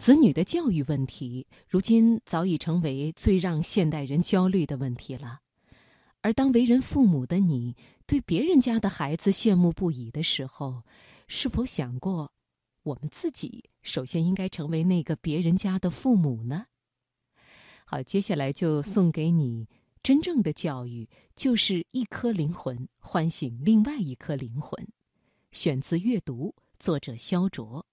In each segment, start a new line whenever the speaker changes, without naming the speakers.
子女的教育问题，如今早已成为最让现代人焦虑的问题了。而当为人父母的你，对别人家的孩子羡慕不已的时候，是否想过，我们自己首先应该成为那个别人家的父母呢？好，接下来就送给你：真正的教育就是一颗灵魂唤醒另外一颗灵魂。选自阅读，作者肖卓。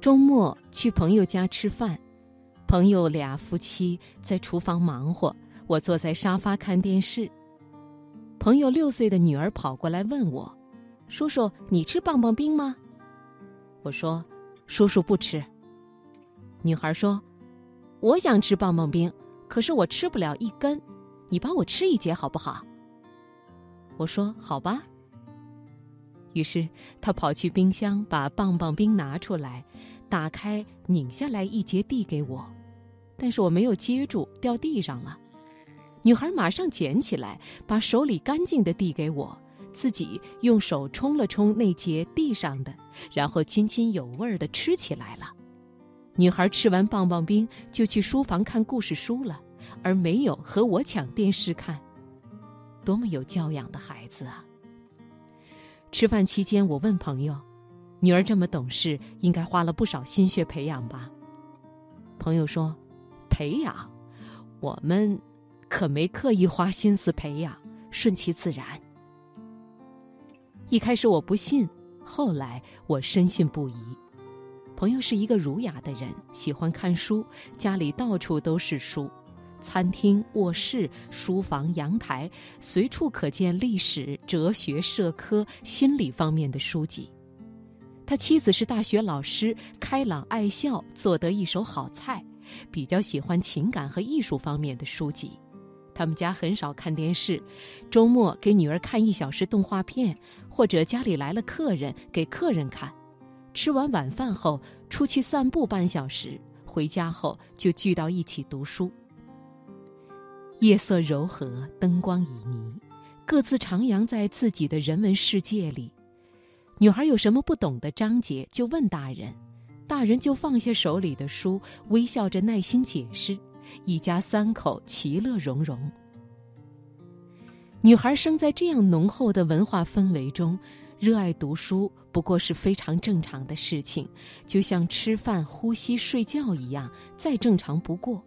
周末去朋友家吃饭，朋友俩夫妻在厨房忙活，我坐在沙发看电视。朋友六岁的女儿跑过来问我：“叔叔，你吃棒棒冰吗？”我说：“叔叔不吃。”女孩说：“我想吃棒棒冰，可是我吃不了一根，你帮我吃一节好不好？”我说：“好吧。”于是他跑去冰箱把棒棒冰拿出来，打开拧下来一截递给我，但是我没有接住，掉地上了。女孩马上捡起来，把手里干净的递给我，自己用手冲了冲那截地上的，然后津津有味的吃起来了。女孩吃完棒棒冰就去书房看故事书了，而没有和我抢电视看。多么有教养的孩子啊！吃饭期间，我问朋友：“女儿这么懂事，应该花了不少心血培养吧？”朋友说：“培养，我们可没刻意花心思培养，顺其自然。”一开始我不信，后来我深信不疑。朋友是一个儒雅的人，喜欢看书，家里到处都是书。餐厅、卧室、书房、阳台，随处可见历史、哲学、社科、心理方面的书籍。他妻子是大学老师，开朗爱笑，做得一手好菜，比较喜欢情感和艺术方面的书籍。他们家很少看电视，周末给女儿看一小时动画片，或者家里来了客人给客人看。吃完晚饭后出去散步半小时，回家后就聚到一起读书。夜色柔和，灯光旖旎，各自徜徉在自己的人文世界里。女孩有什么不懂的章节，就问大人，大人就放下手里的书，微笑着耐心解释。一家三口其乐融融。女孩生在这样浓厚的文化氛围中，热爱读书不过是非常正常的事情，就像吃饭、呼吸、睡觉一样，再正常不过。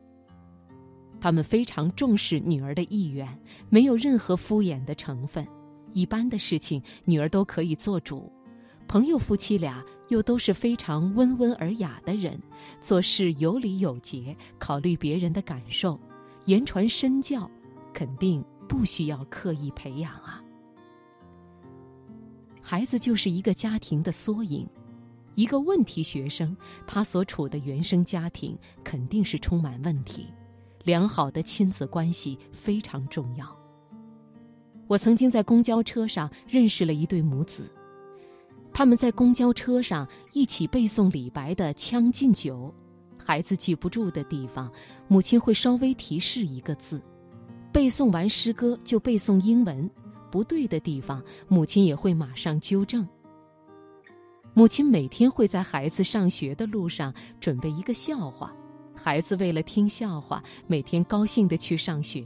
他们非常重视女儿的意愿，没有任何敷衍的成分。一般的事情，女儿都可以做主。朋友夫妻俩又都是非常温文尔雅的人，做事有礼有节，考虑别人的感受，言传身教，肯定不需要刻意培养啊。孩子就是一个家庭的缩影，一个问题学生，他所处的原生家庭肯定是充满问题。良好的亲子关系非常重要。我曾经在公交车上认识了一对母子，他们在公交车上一起背诵李白的《将进酒》，孩子记不住的地方，母亲会稍微提示一个字；背诵完诗歌就背诵英文，不对的地方，母亲也会马上纠正。母亲每天会在孩子上学的路上准备一个笑话。孩子为了听笑话，每天高兴的去上学。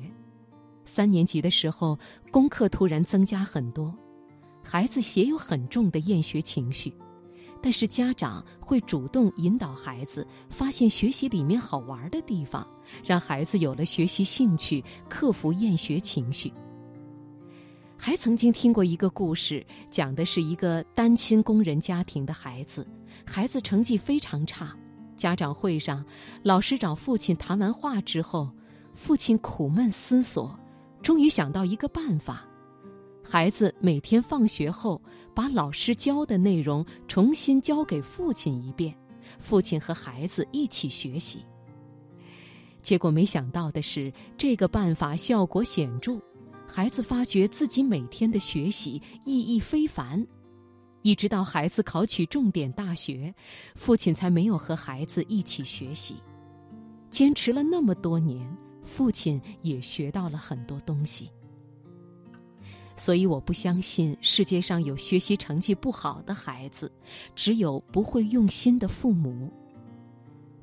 三年级的时候，功课突然增加很多，孩子也有很重的厌学情绪。但是家长会主动引导孩子发现学习里面好玩的地方，让孩子有了学习兴趣，克服厌学情绪。还曾经听过一个故事，讲的是一个单亲工人家庭的孩子，孩子成绩非常差。家长会上，老师找父亲谈完话之后，父亲苦闷思索，终于想到一个办法：孩子每天放学后把老师教的内容重新教给父亲一遍，父亲和孩子一起学习。结果没想到的是，这个办法效果显著，孩子发觉自己每天的学习意义非凡。一直到孩子考取重点大学，父亲才没有和孩子一起学习。坚持了那么多年，父亲也学到了很多东西。所以，我不相信世界上有学习成绩不好的孩子，只有不会用心的父母。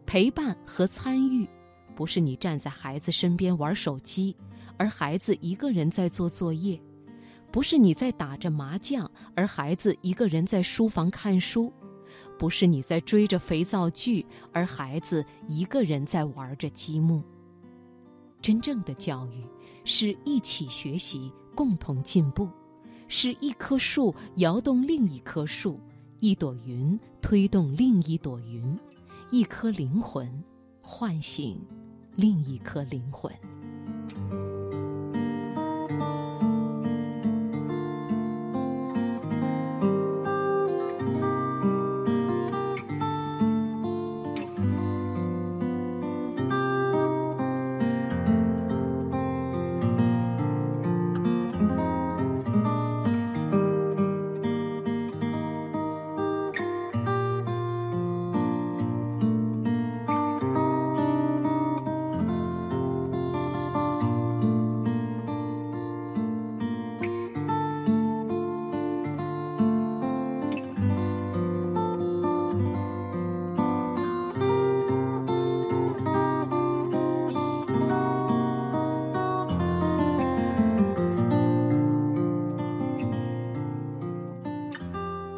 陪伴和参与，不是你站在孩子身边玩手机，而孩子一个人在做作业；不是你在打着麻将，而孩子一个人在书房看书；不是你在追着肥皂剧，而孩子一个人在玩着积木。真正的教育，是一起学习。共同进步，是一棵树摇动另一棵树，一朵云推动另一朵云，一颗灵魂唤醒另一颗灵魂。